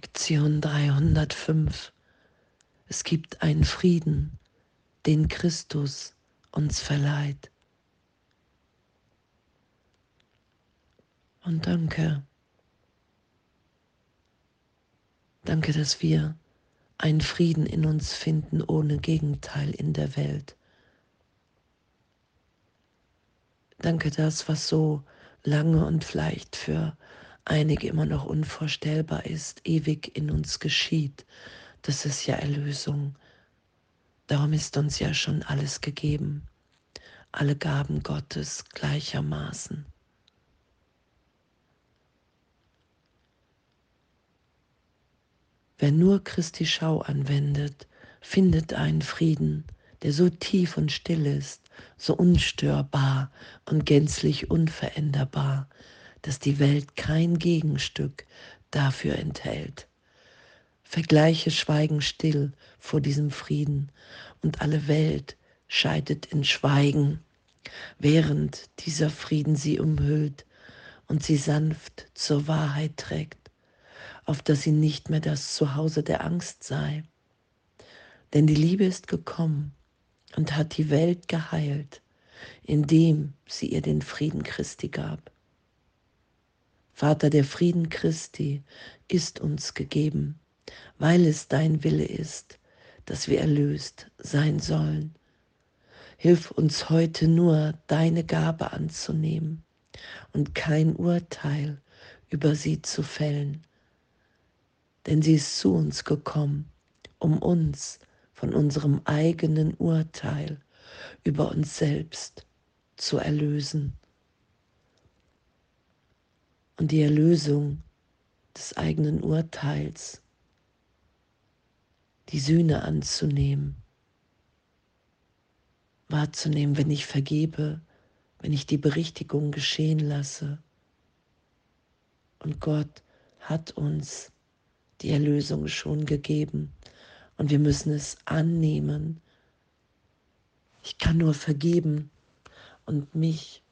Lektion 305. Es gibt einen Frieden, den Christus uns verleiht. Und danke. Danke, dass wir einen Frieden in uns finden ohne Gegenteil in der Welt. Danke, das, was so lange und vielleicht für einige immer noch unvorstellbar ist, ewig in uns geschieht. Das ist ja Erlösung. Darum ist uns ja schon alles gegeben, alle Gaben Gottes gleichermaßen. Wer nur Christi Schau anwendet, findet einen Frieden, der so tief und still ist, so unstörbar und gänzlich unveränderbar, dass die Welt kein Gegenstück dafür enthält. Vergleiche schweigen still vor diesem Frieden und alle Welt scheidet in Schweigen, während dieser Frieden sie umhüllt und sie sanft zur Wahrheit trägt, auf dass sie nicht mehr das Zuhause der Angst sei. Denn die Liebe ist gekommen und hat die Welt geheilt, indem sie ihr den Frieden Christi gab. Vater, der Frieden Christi ist uns gegeben, weil es dein Wille ist, dass wir erlöst sein sollen. Hilf uns heute nur, deine Gabe anzunehmen und kein Urteil über sie zu fällen, denn sie ist zu uns gekommen, um uns von unserem eigenen Urteil über uns selbst zu erlösen und die Erlösung des eigenen Urteils, die Sühne anzunehmen, wahrzunehmen, wenn ich vergebe, wenn ich die Berichtigung geschehen lasse. Und Gott hat uns die Erlösung schon gegeben und wir müssen es annehmen. Ich kann nur vergeben und mich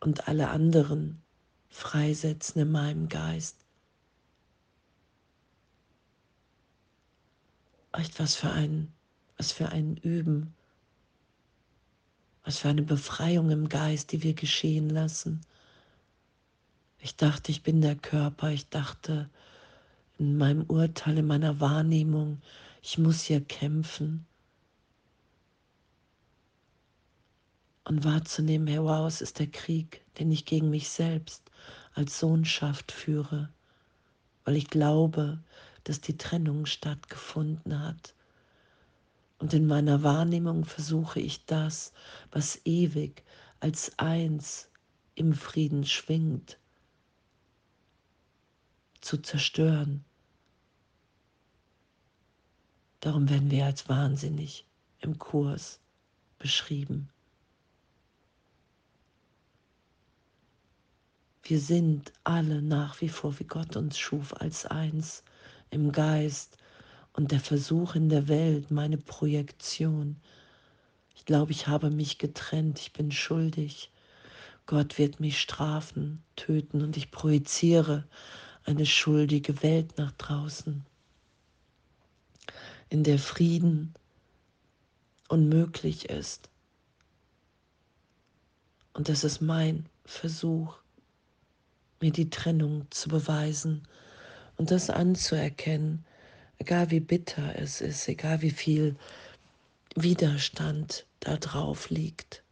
und alle anderen freisetzen in meinem Geist. Echt was für ein, was für ein Üben, was für eine Befreiung im Geist, die wir geschehen lassen. Ich dachte, ich bin der Körper, ich dachte in meinem Urteil, in meiner Wahrnehmung, ich muss hier kämpfen. Und wahrzunehmen, hey, wow, es ist der Krieg, den ich gegen mich selbst als Sohnschaft führe, weil ich glaube, dass die Trennung stattgefunden hat. Und in meiner Wahrnehmung versuche ich das, was ewig als eins im Frieden schwingt, zu zerstören. Darum werden wir als wahnsinnig im Kurs beschrieben. Wir sind alle nach wie vor, wie Gott uns schuf, als eins im Geist und der Versuch in der Welt, meine Projektion. Ich glaube, ich habe mich getrennt, ich bin schuldig. Gott wird mich strafen, töten und ich projiziere eine schuldige Welt nach draußen, in der Frieden unmöglich ist. Und das ist mein Versuch, mir die Trennung zu beweisen und das anzuerkennen, egal wie bitter es ist, egal wie viel Widerstand da drauf liegt.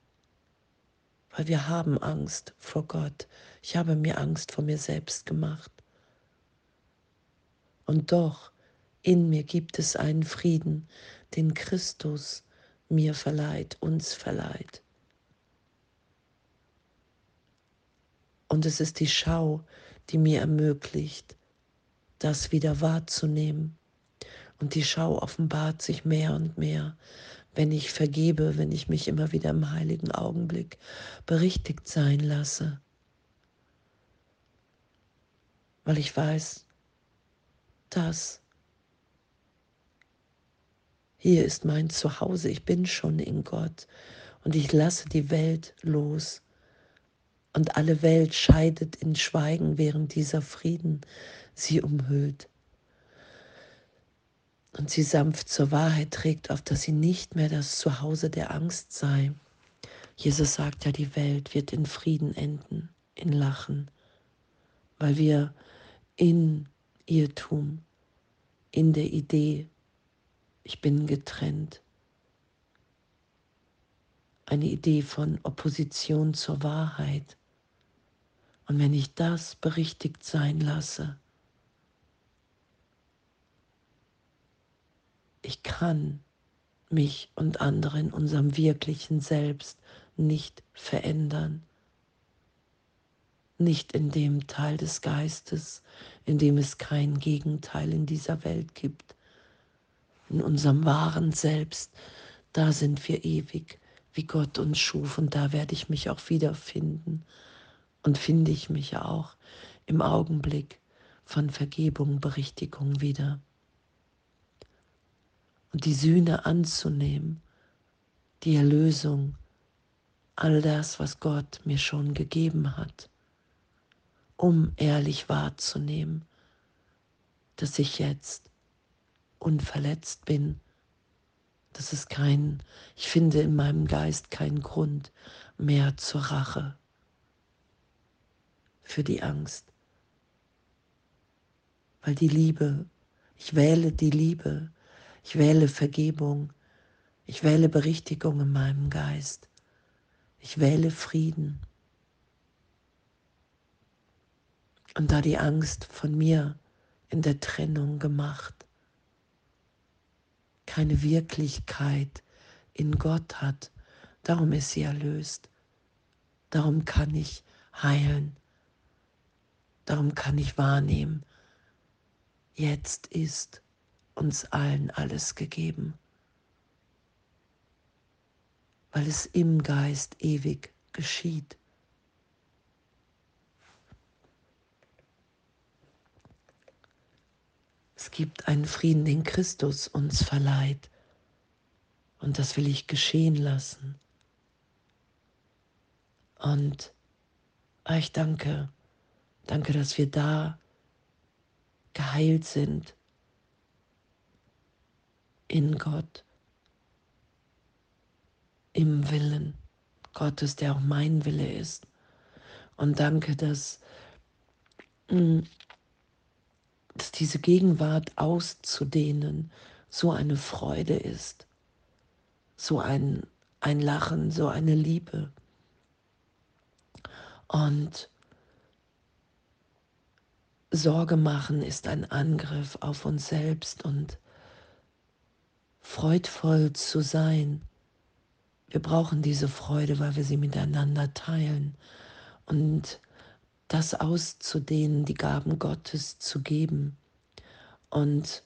Weil wir haben Angst vor Gott. Ich habe mir Angst vor mir selbst gemacht. Und doch, in mir gibt es einen Frieden, den Christus mir verleiht, uns verleiht. Und es ist die Schau, die mir ermöglicht, das wieder wahrzunehmen. Und die Schau offenbart sich mehr und mehr, wenn ich vergebe, wenn ich mich immer wieder im heiligen Augenblick berichtigt sein lasse. Weil ich weiß, dass hier ist mein Zuhause, ich bin schon in Gott und ich lasse die Welt los Und alle Welt scheidet in Schweigen, während dieser Frieden sie umhüllt und sie sanft zur Wahrheit trägt, auf dass sie nicht mehr das Zuhause der Angst sei. Jesus sagt ja, die Welt wird in Frieden enden, in Lachen, weil wir in Irrtum, in der Idee, ich bin getrennt, eine Idee von Opposition zur Wahrheit. Und wenn ich das berichtigt sein lasse, ich kann mich und andere in unserem wirklichen Selbst nicht verändern. Nicht in dem Teil des Geistes, in dem es kein Gegenteil in dieser Welt gibt. In unserem wahren Selbst, da sind wir ewig, wie Gott uns schuf und da werde ich mich auch wiederfinden. Und finde ich mich auch im Augenblick von Vergebung, Berichtigung wieder. Und die Sühne anzunehmen, die Erlösung, all das, was Gott mir schon gegeben hat, um ehrlich wahrzunehmen, dass ich jetzt unverletzt bin, dass es kein, ich finde in meinem Geist keinen Grund mehr zur Rache für die Angst, weil die Liebe, ich wähle die Liebe, ich wähle Vergebung. Ich wähle Berichtigung in meinem Geist. Ich wähle Frieden. Und da die Angst von mir in der Trennung gemacht, keine Wirklichkeit in Gott hat, darum ist sie erlöst. Darum kann ich heilen. Darum kann ich wahrnehmen, jetzt ist uns allen alles gegeben, weil es im Geist ewig geschieht. Es gibt einen Frieden, den Christus uns verleiht. Und das will ich geschehen lassen. Und ich danke, danke, dass wir da geheilt sind in Gott, im Willen Gottes, der auch mein Wille ist. Und danke, dass, mm, dass diese Gegenwart auszudehnen so eine Freude ist, so ein, ein Lachen, so eine Liebe. Und Sorge machen ist ein Angriff auf uns selbst und freudvoll zu sein. Wir brauchen diese Freude, weil wir sie miteinander teilen. Und das auszudehnen, die Gaben Gottes zu geben und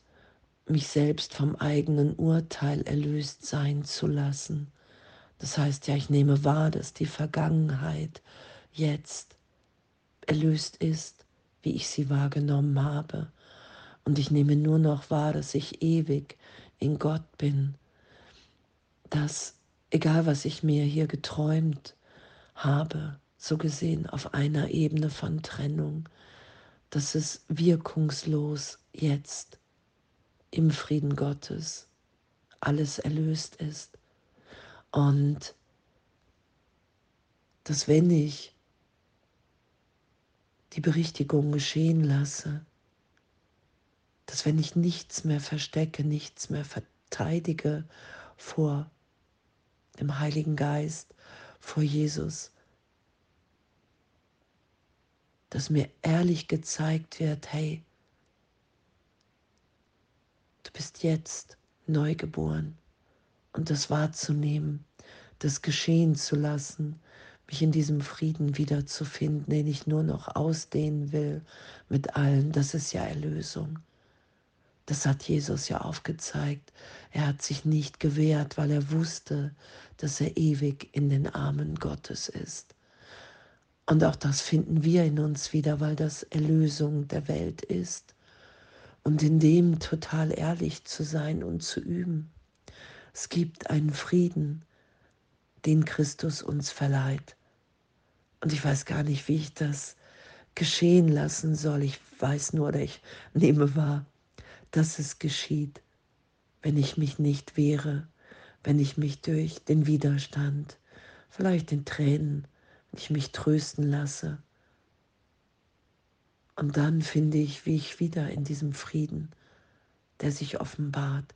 mich selbst vom eigenen Urteil erlöst sein zu lassen. Das heißt ja, ich nehme wahr, dass die Vergangenheit jetzt erlöst ist, wie ich sie wahrgenommen habe. Und ich nehme nur noch wahr, dass ich ewig in Gott bin, dass egal was ich mir hier geträumt habe, so gesehen auf einer Ebene von Trennung, dass es wirkungslos jetzt im Frieden Gottes alles erlöst ist. Und dass wenn ich die Berichtigung geschehen lasse, dass wenn ich nichts mehr verstecke, nichts mehr verteidige vor dem Heiligen Geist, vor Jesus, dass mir ehrlich gezeigt wird, hey, du bist jetzt neugeboren und das wahrzunehmen, das geschehen zu lassen, mich in diesem Frieden wiederzufinden, den ich nur noch ausdehnen will mit allen, das ist ja Erlösung. Das hat Jesus ja aufgezeigt. Er hat sich nicht gewehrt, weil er wusste, dass er ewig in den Armen Gottes ist. Und auch das finden wir in uns wieder, weil das Erlösung der Welt ist. Und in dem total ehrlich zu sein und zu üben. Es gibt einen Frieden, den Christus uns verleiht. Und ich weiß gar nicht, wie ich das geschehen lassen soll. Ich weiß nur oder ich nehme wahr, dass es geschieht, wenn ich mich nicht wehre, wenn ich mich durch den Widerstand, vielleicht den Tränen, wenn ich mich trösten lasse. Und dann finde ich, wie ich wieder in diesem Frieden, der sich offenbart,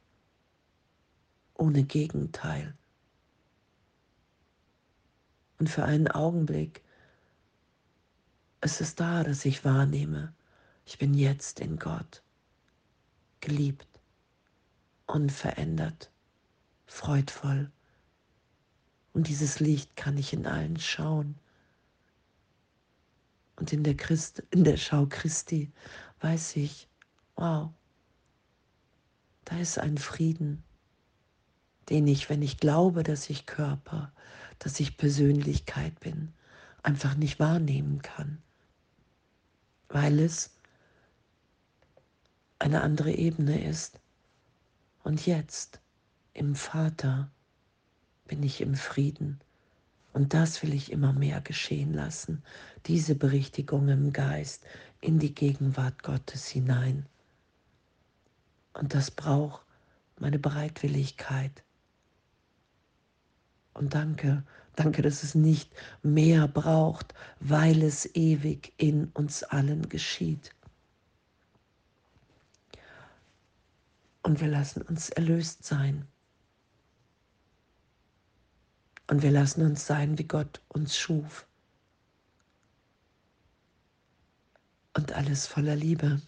ohne Gegenteil. Und für einen Augenblick ist es da, dass ich wahrnehme, ich bin jetzt in Gott, geliebt, unverändert, freudvoll. Und dieses Licht kann ich in allen schauen. Und in der, Christ, in der Schau Christi weiß ich, wow, da ist ein Frieden, den ich, wenn ich glaube, dass ich Körper, dass ich Persönlichkeit bin, einfach nicht wahrnehmen kann, weil es eine andere Ebene ist. Und jetzt im Vater bin ich im Frieden. Und das will ich immer mehr geschehen lassen, diese Berichtigung im Geist in die Gegenwart Gottes hinein. Und das braucht meine Bereitwilligkeit. Und danke, danke, dass es nicht mehr braucht, weil es ewig in uns allen geschieht. Und wir lassen uns erlöst sein. Und wir lassen uns sein, wie Gott uns schuf. Und alles voller Liebe.